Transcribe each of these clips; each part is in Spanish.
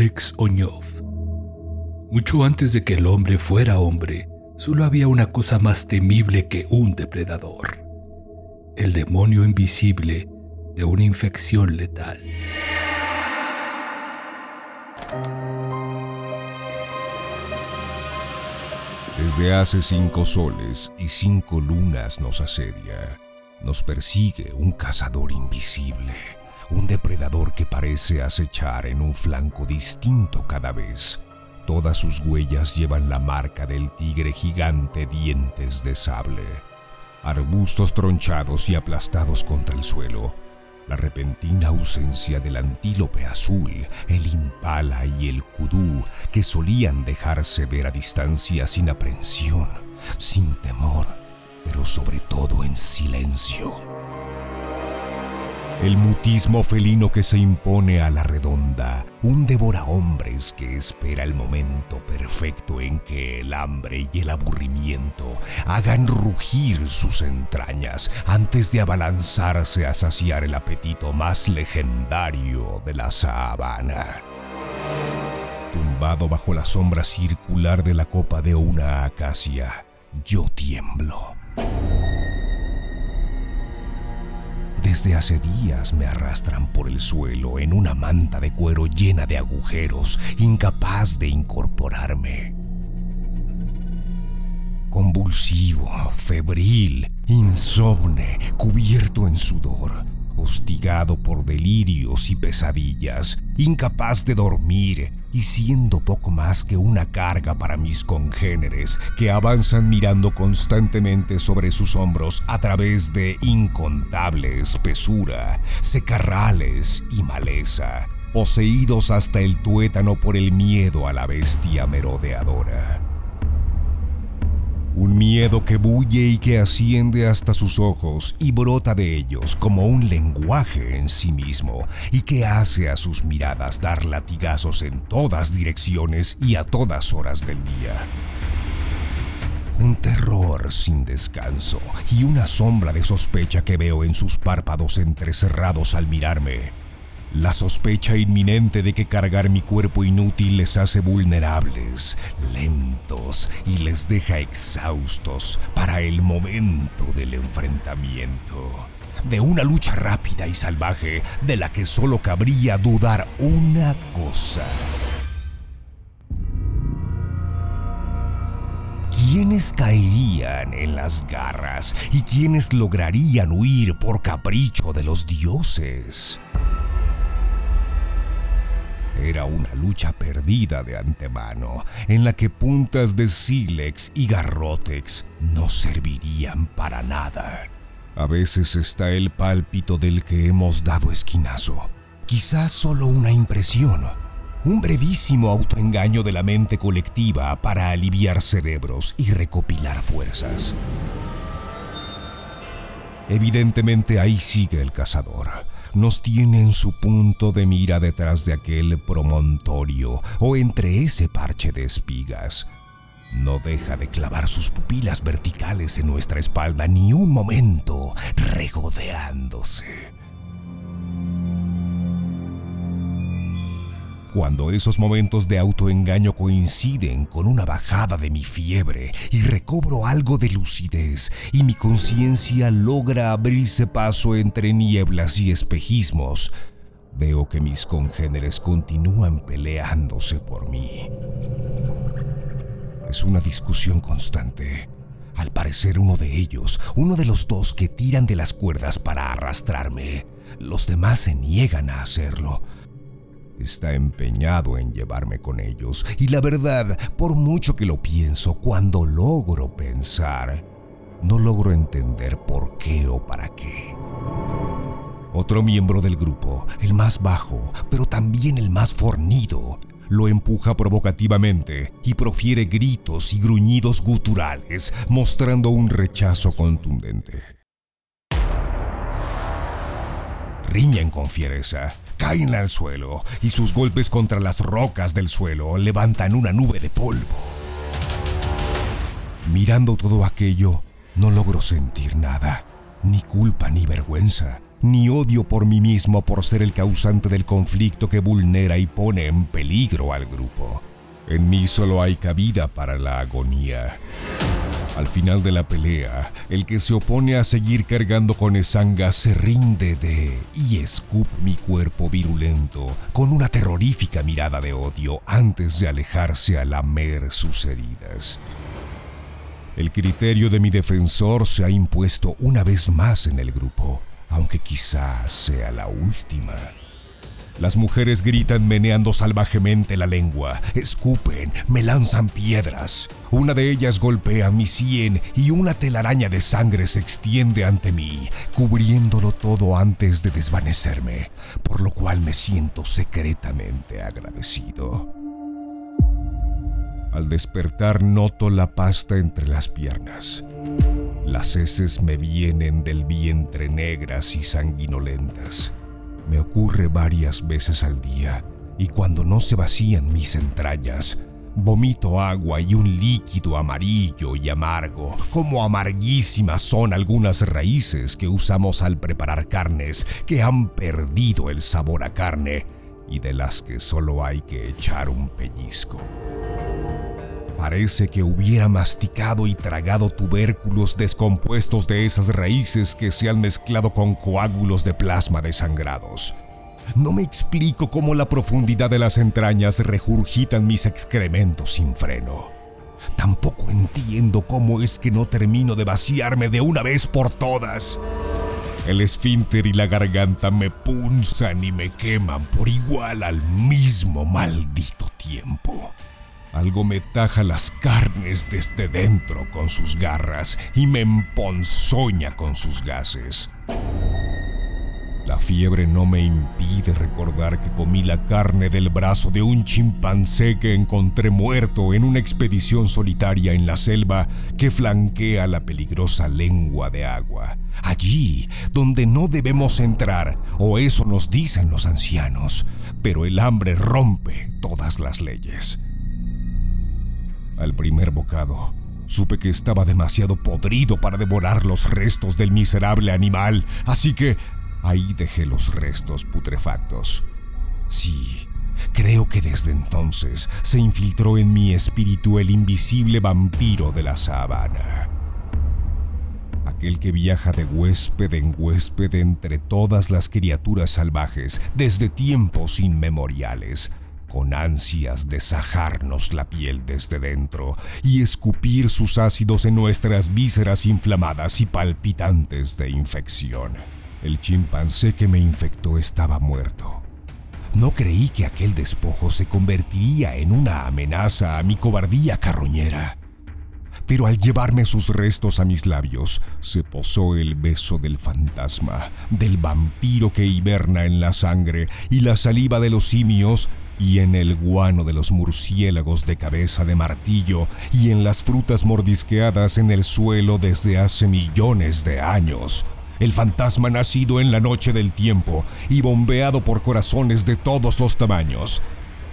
Alex Oñov. Mucho antes de que el hombre fuera hombre, solo había una cosa más temible que un depredador, el demonio invisible de una infección letal. Desde hace cinco soles y cinco lunas nos asedia. Nos persigue un cazador invisible, un depredador que parece acechar en un flanco distinto cada vez. Todas sus huellas llevan la marca del tigre gigante dientes de sable. Arbustos tronchados y aplastados contra el suelo, la repentina ausencia del antílope azul, el impala y el kudú que solían dejarse ver a distancia sin aprensión, sin temor, pero sobre todo en silencio. El mutismo felino que se impone a la redonda, un devora hombres que espera el momento perfecto en que el hambre y el aburrimiento hagan rugir sus entrañas antes de abalanzarse a saciar el apetito más legendario de la sabana. Tumbado bajo la sombra circular de la copa de una acacia, yo tiemblo. Desde hace días me arrastran por el suelo en una manta de cuero llena de agujeros, incapaz de incorporarme. Convulsivo, febril, insomne, cubierto en sudor, hostigado por delirios y pesadillas, incapaz de dormir y siendo poco más que una carga para mis congéneres que avanzan mirando constantemente sobre sus hombros a través de incontable espesura, secarrales y maleza, poseídos hasta el tuétano por el miedo a la bestia merodeadora. Un miedo que bulle y que asciende hasta sus ojos y brota de ellos como un lenguaje en sí mismo y que hace a sus miradas dar latigazos en todas direcciones y a todas horas del día. Un terror sin descanso y una sombra de sospecha que veo en sus párpados entrecerrados al mirarme la sospecha inminente de que cargar mi cuerpo inútil les hace vulnerables, lentos y les deja exhaustos para el momento del enfrentamiento. De una lucha rápida y salvaje de la que solo cabría dudar una cosa. ¿Quiénes caerían en las garras y quiénes lograrían huir por capricho de los dioses? Era una lucha perdida de antemano, en la que puntas de sílex y garrotex no servirían para nada. A veces está el pálpito del que hemos dado esquinazo. Quizás solo una impresión, un brevísimo autoengaño de la mente colectiva para aliviar cerebros y recopilar fuerzas. Evidentemente ahí sigue el cazador. Nos tiene en su punto de mira detrás de aquel promontorio o entre ese parche de espigas. No deja de clavar sus pupilas verticales en nuestra espalda ni un momento, regodeándose. Cuando esos momentos de autoengaño coinciden con una bajada de mi fiebre y recobro algo de lucidez y mi conciencia logra abrirse paso entre nieblas y espejismos, veo que mis congéneres continúan peleándose por mí. Es una discusión constante. Al parecer uno de ellos, uno de los dos que tiran de las cuerdas para arrastrarme, los demás se niegan a hacerlo está empeñado en llevarme con ellos. Y la verdad, por mucho que lo pienso, cuando logro pensar, no logro entender por qué o para qué. Otro miembro del grupo, el más bajo, pero también el más fornido, lo empuja provocativamente y profiere gritos y gruñidos guturales, mostrando un rechazo contundente. Riñen con fiereza, caen al suelo y sus golpes contra las rocas del suelo levantan una nube de polvo. Mirando todo aquello, no logro sentir nada. ni culpa ni vergüenza, ni odio por mí mismo por ser el causante del conflicto que vulnera y pone en peligro al grupo. En mí solo hay cabida para la agonía. Al final de la pelea, el que se opone a seguir cargando con Esanga se rinde de y escupe mi cuerpo virulento con una terrorífica mirada de odio antes de alejarse a lamer sus heridas. El criterio de mi defensor se ha impuesto una vez más en el grupo, aunque quizás sea la última. Las mujeres gritan meneando salvajemente la lengua, escupen, me lanzan piedras. Una de ellas golpea mi sien y una telaraña de sangre se extiende ante mí, cubriéndolo todo antes de desvanecerme, por lo cual me siento secretamente agradecido. Al despertar noto la pasta entre las piernas. Las heces me vienen del vientre negras y sanguinolentas. Me ocurre varias veces al día y cuando no se vacían mis entrañas, vomito agua y un líquido amarillo y amargo, como amarguísimas son algunas raíces que usamos al preparar carnes que han perdido el sabor a carne y de las que solo hay que echar un pellizco. Parece que hubiera masticado y tragado tubérculos descompuestos de esas raíces que se han mezclado con coágulos de plasma desangrados. No me explico cómo la profundidad de las entrañas regurgitan mis excrementos sin freno. Tampoco entiendo cómo es que no termino de vaciarme de una vez por todas. El esfínter y la garganta me punzan y me queman por igual al mismo maldito tiempo. Algo me taja las carnes desde dentro con sus garras y me emponzoña con sus gases. La fiebre no me impide recordar que comí la carne del brazo de un chimpancé que encontré muerto en una expedición solitaria en la selva que flanquea la peligrosa lengua de agua. Allí donde no debemos entrar, o eso nos dicen los ancianos, pero el hambre rompe todas las leyes. Al primer bocado, supe que estaba demasiado podrido para devorar los restos del miserable animal, así que ahí dejé los restos putrefactos. Sí, creo que desde entonces se infiltró en mi espíritu el invisible vampiro de la sabana. Aquel que viaja de huésped en huésped entre todas las criaturas salvajes desde tiempos inmemoriales, con ansias de sajarnos la piel desde dentro y escupir sus ácidos en nuestras vísceras inflamadas y palpitantes de infección. El chimpancé que me infectó estaba muerto. No creí que aquel despojo se convertiría en una amenaza a mi cobardía carroñera. Pero al llevarme sus restos a mis labios, se posó el beso del fantasma, del vampiro que hiberna en la sangre y la saliva de los simios y en el guano de los murciélagos de cabeza de martillo y en las frutas mordisqueadas en el suelo desde hace millones de años. El fantasma nacido en la noche del tiempo y bombeado por corazones de todos los tamaños.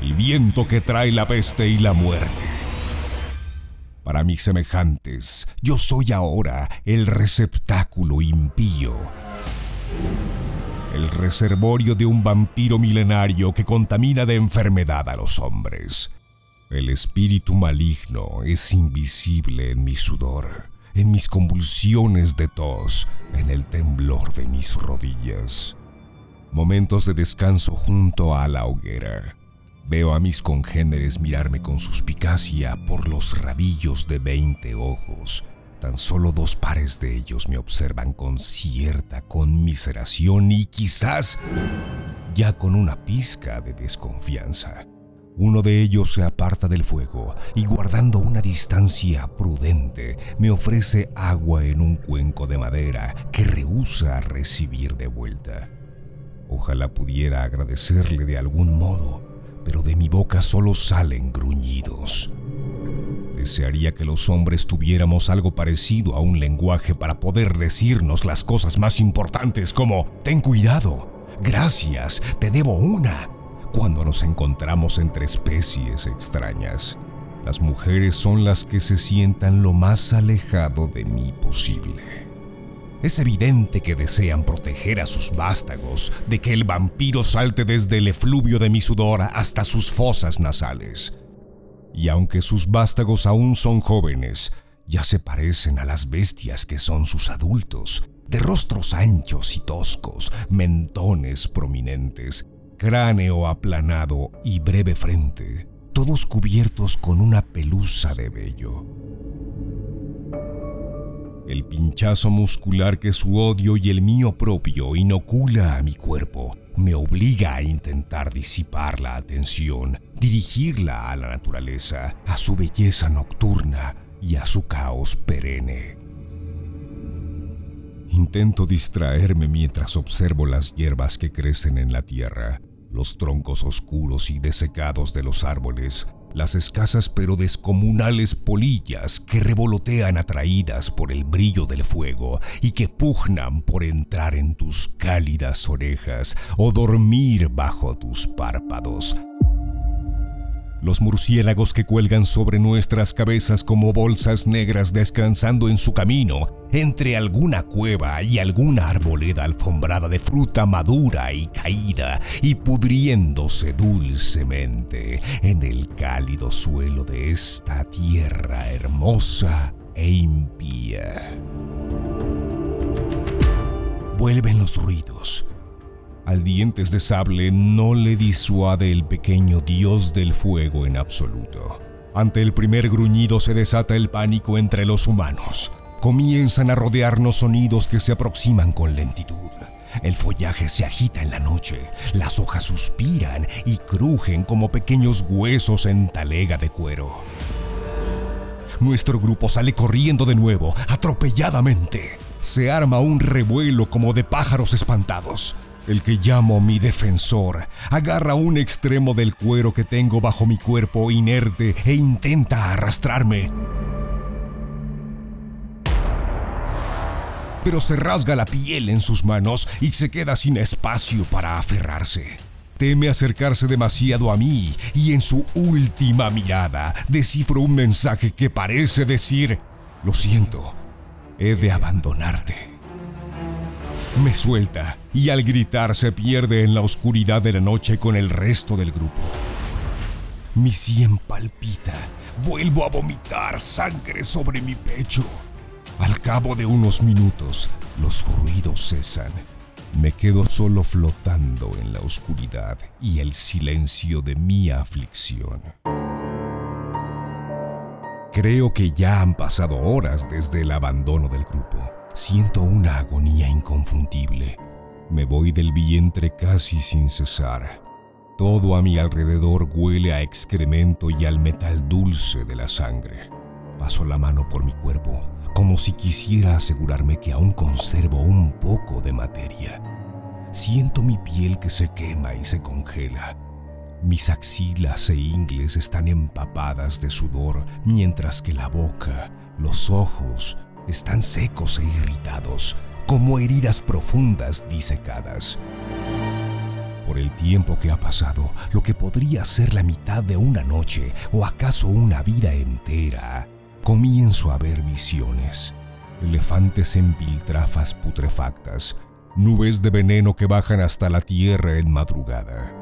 El viento que trae la peste y la muerte. Para mis semejantes, yo soy ahora el receptáculo impío el reservorio de un vampiro milenario que contamina de enfermedad a los hombres. El espíritu maligno es invisible en mi sudor, en mis convulsiones de tos, en el temblor de mis rodillas. Momentos de descanso junto a la hoguera. Veo a mis congéneres mirarme con suspicacia por los rabillos de veinte ojos Tan solo dos pares de ellos me observan con cierta conmiseración y quizás ya con una pizca de desconfianza. Uno de ellos se aparta del fuego y guardando una distancia prudente me ofrece agua en un cuenco de madera que rehúsa recibir de vuelta. Ojalá pudiera agradecerle de algún modo, pero de mi boca solo salen gruñidos. Desearía que los hombres tuviéramos algo parecido a un lenguaje para poder decirnos las cosas más importantes como, ten cuidado, gracias, te debo una, cuando nos encontramos entre especies extrañas. Las mujeres son las que se sientan lo más alejado de mí posible. Es evidente que desean proteger a sus vástagos de que el vampiro salte desde el efluvio de mi sudor hasta sus fosas nasales. Y aunque sus vástagos aún son jóvenes, ya se parecen a las bestias que son sus adultos, de rostros anchos y toscos, mentones prominentes, cráneo aplanado y breve frente, todos cubiertos con una pelusa de vello. El pinchazo muscular que su odio y el mío propio inocula a mi cuerpo me obliga a intentar disipar la atención, dirigirla a la naturaleza, a su belleza nocturna y a su caos perenne. Intento distraerme mientras observo las hierbas que crecen en la tierra, los troncos oscuros y desecados de los árboles, las escasas pero descomunales polillas que revolotean atraídas por el brillo del fuego y que pugnan por entrar en tus cálidas orejas o dormir bajo tus párpados, los murciélagos que cuelgan sobre nuestras cabezas como bolsas negras descansando en su camino, entre alguna cueva y alguna arboleda alfombrada de fruta madura y caída y pudriéndose dulcemente en el cálido suelo de esta tierra hermosa e impía. Vuelven los ruidos al dientes de sable no le disuade el pequeño dios del fuego en absoluto. Ante el primer gruñido se desata el pánico entre los humanos. Comienzan a rodearnos sonidos que se aproximan con lentitud. El follaje se agita en la noche, las hojas suspiran y crujen como pequeños huesos en talega de cuero. Nuestro grupo sale corriendo de nuevo, atropelladamente. Se arma un revuelo como de pájaros espantados. El que llamo mi defensor agarra un extremo del cuero que tengo bajo mi cuerpo inerte e intenta arrastrarme. Pero se rasga la piel en sus manos y se queda sin espacio para aferrarse. Teme acercarse demasiado a mí y en su última mirada descifro un mensaje que parece decir, lo siento, he de abandonarte me suelta y al gritar se pierde en la oscuridad de la noche con el resto del grupo. Mi sien palpita, vuelvo a vomitar sangre sobre mi pecho. Al cabo de unos minutos, los ruidos cesan. Me quedo solo flotando en la oscuridad y el silencio de mi aflicción. Creo que ya han pasado horas desde el abandono del grupo. Siento una agonía inconfundible. Me voy del vientre casi sin cesar. Todo a mi alrededor huele a excremento y al metal dulce de la sangre. Paso la mano por mi cuerpo, como si quisiera asegurarme que aún conservo un poco de materia. Siento mi piel que se quema y se congela. Mis axilas e ingles están empapadas de sudor, mientras que la boca, los ojos están secos e irritados, como heridas profundas disecadas. Por el tiempo que ha pasado, lo que podría ser la mitad de una noche o acaso una vida entera, comienzo a ver visiones. Elefantes en piltrafas putrefactas, nubes de veneno que bajan hasta la tierra en madrugada.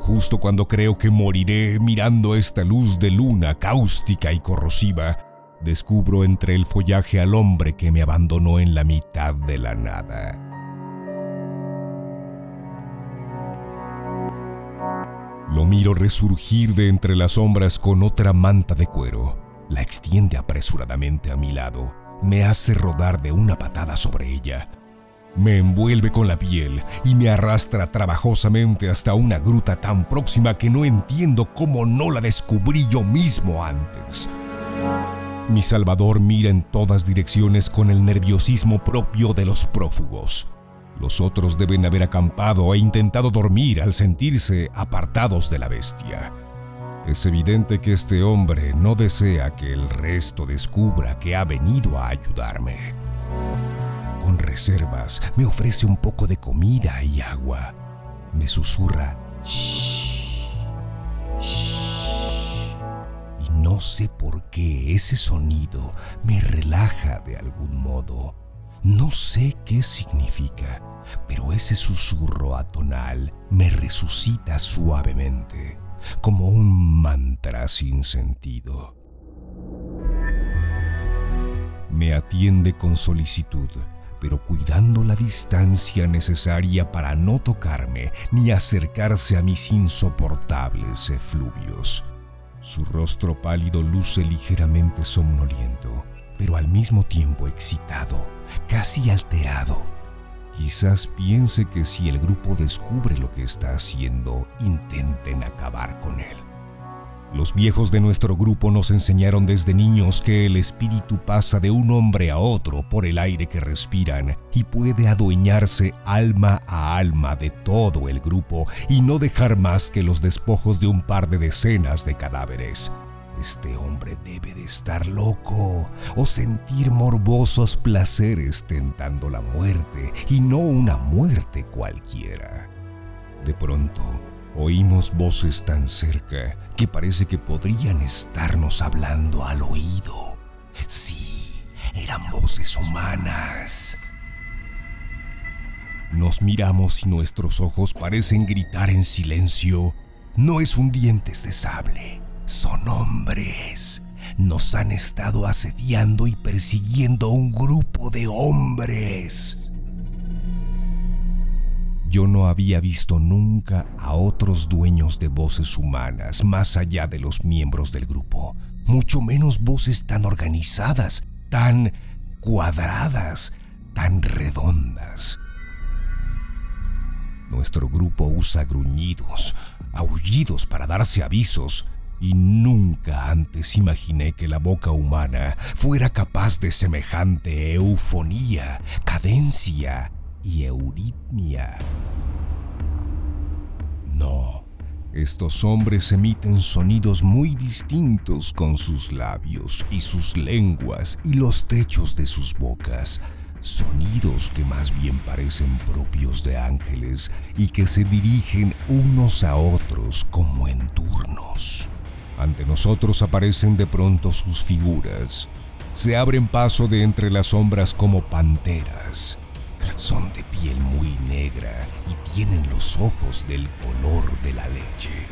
Justo cuando creo que moriré mirando esta luz de luna cáustica y corrosiva, descubro entre el follaje al hombre que me abandonó en la mitad de la nada. Lo miro resurgir de entre las sombras con otra manta de cuero. La extiende apresuradamente a mi lado. Me hace rodar de una patada sobre ella. Me envuelve con la piel y me arrastra trabajosamente hasta una gruta tan próxima que no entiendo cómo no la descubrí yo mismo antes. Mi Salvador mira en todas direcciones con el nerviosismo propio de los prófugos. Los otros deben haber acampado e intentado dormir al sentirse apartados de la bestia. Es evidente que este hombre no desea que el resto descubra que ha venido a ayudarme. Con reservas, me ofrece un poco de comida y agua. Me susurra, no sé por qué ese sonido me relaja de algún modo. No sé qué significa, pero ese susurro atonal me resucita suavemente, como un mantra sin sentido. Me atiende con solicitud, pero cuidando la distancia necesaria para no tocarme ni acercarse a mis insoportables efluvios. Su rostro pálido luce ligeramente somnoliento, pero al mismo tiempo excitado, casi alterado. Quizás piense que si el grupo descubre lo que está haciendo, intenten acabar con él. Los viejos de nuestro grupo nos enseñaron desde niños que el espíritu pasa de un hombre a otro por el aire que respiran y puede adueñarse alma a alma de todo el grupo y no dejar más que los despojos de un par de decenas de cadáveres. Este hombre debe de estar loco o sentir morbosos placeres tentando la muerte y no una muerte cualquiera. De pronto, Oímos voces tan cerca que parece que podrían estarnos hablando al oído. Sí, eran voces humanas. Nos miramos y nuestros ojos parecen gritar en silencio. No es un dientes de sable, son hombres. Nos han estado asediando y persiguiendo un grupo de hombres. Yo no había visto nunca a otros dueños de voces humanas más allá de los miembros del grupo, mucho menos voces tan organizadas, tan cuadradas, tan redondas. Nuestro grupo usa gruñidos, aullidos para darse avisos, y nunca antes imaginé que la boca humana fuera capaz de semejante eufonía, cadencia y euritmia. No, estos hombres emiten sonidos muy distintos con sus labios y sus lenguas y los techos de sus bocas. Sonidos que más bien parecen propios de ángeles y que se dirigen unos a otros como en turnos. Ante nosotros aparecen de pronto sus figuras. Se abren paso de entre las sombras como panteras son de piel muy negra y tienen los ojos del color de la leche.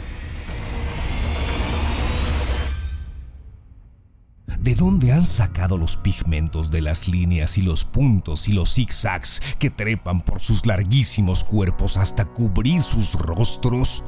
¿De dónde han sacado los pigmentos de las líneas y los puntos y los zigzags que trepan por sus larguísimos cuerpos hasta cubrir sus rostros?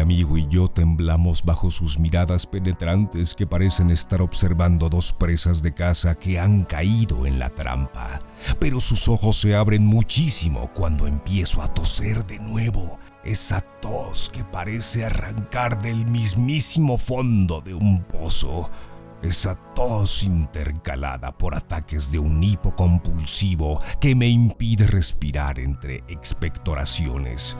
Mi amigo y yo temblamos bajo sus miradas penetrantes que parecen estar observando dos presas de caza que han caído en la trampa. Pero sus ojos se abren muchísimo cuando empiezo a toser de nuevo. Esa tos que parece arrancar del mismísimo fondo de un pozo. Esa tos intercalada por ataques de un hipo compulsivo que me impide respirar entre expectoraciones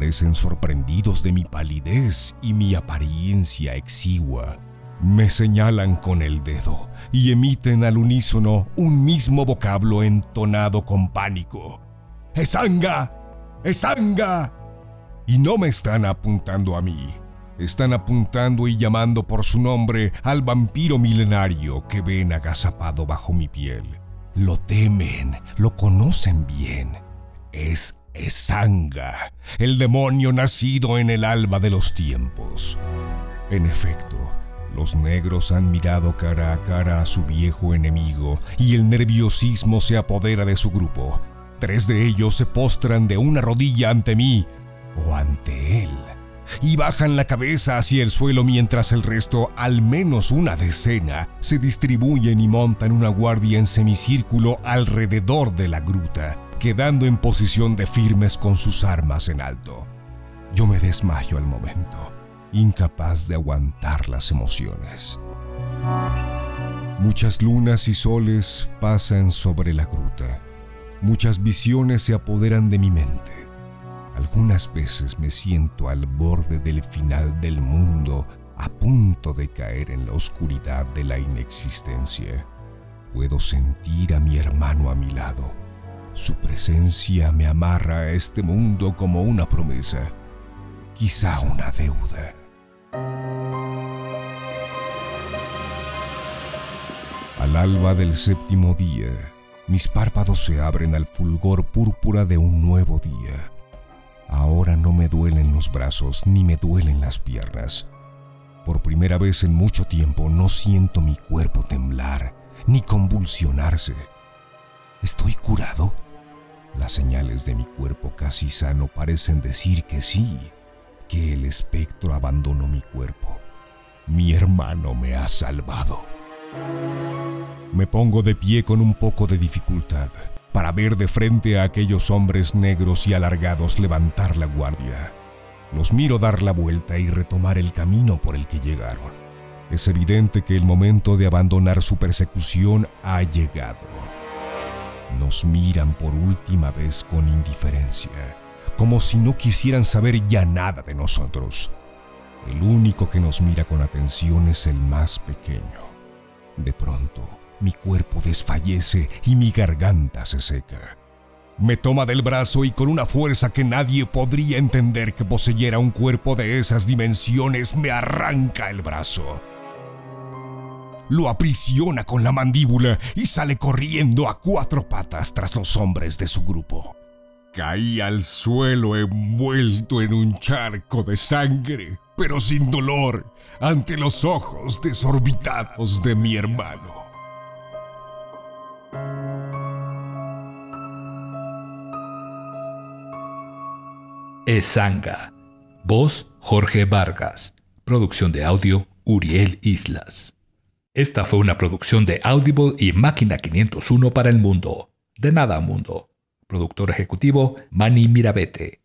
parecen sorprendidos de mi palidez y mi apariencia exigua. Me señalan con el dedo y emiten al unísono un mismo vocablo entonado con pánico. ¡Esanga! ¡Esanga! Y no me están apuntando a mí. Están apuntando y llamando por su nombre al vampiro milenario que ven agazapado bajo mi piel. Lo temen, lo conocen bien. Es Esanga, el demonio nacido en el alba de los tiempos. En efecto, los negros han mirado cara a cara a su viejo enemigo y el nerviosismo se apodera de su grupo. Tres de ellos se postran de una rodilla ante mí o ante él y bajan la cabeza hacia el suelo mientras el resto, al menos una decena, se distribuyen y montan una guardia en semicírculo alrededor de la gruta quedando en posición de firmes con sus armas en alto. Yo me desmayo al momento, incapaz de aguantar las emociones. Muchas lunas y soles pasan sobre la gruta. Muchas visiones se apoderan de mi mente. Algunas veces me siento al borde del final del mundo, a punto de caer en la oscuridad de la inexistencia. Puedo sentir a mi hermano a mi lado su presencia me amarra a este mundo como una promesa, quizá una deuda. Al alba del séptimo día, mis párpados se abren al fulgor púrpura de un nuevo día. Ahora no me duelen los brazos ni me duelen las piernas. Por primera vez en mucho tiempo no siento mi cuerpo temblar ni convulsionarse. ¿Estoy curado? Las señales de mi cuerpo casi sano parecen decir que sí, que el espectro abandonó mi cuerpo. Mi hermano me ha salvado. Me pongo de pie con un poco de dificultad para ver de frente a aquellos hombres negros y alargados levantar la guardia. Los miro dar la vuelta y retomar el camino por el que llegaron. Es evidente que el momento de abandonar su persecución ha llegado. Nos miran por última vez con indiferencia, como si no quisieran saber ya nada de nosotros. El único que nos mira con atención es el más pequeño. De pronto, mi cuerpo desfallece y mi garganta se seca. Me toma del brazo y con una fuerza que nadie podría entender que poseyera un cuerpo de esas dimensiones me arranca el brazo. Lo aprisiona con la mandíbula y sale corriendo a cuatro patas tras los hombres de su grupo. Caí al suelo envuelto en un charco de sangre, pero sin dolor, ante los ojos desorbitados de mi hermano. Esanga. Voz Jorge Vargas. Producción de audio Uriel Islas. Esta fue una producción de Audible y Máquina 501 para el mundo. De nada mundo. Productor ejecutivo Manny Mirabete.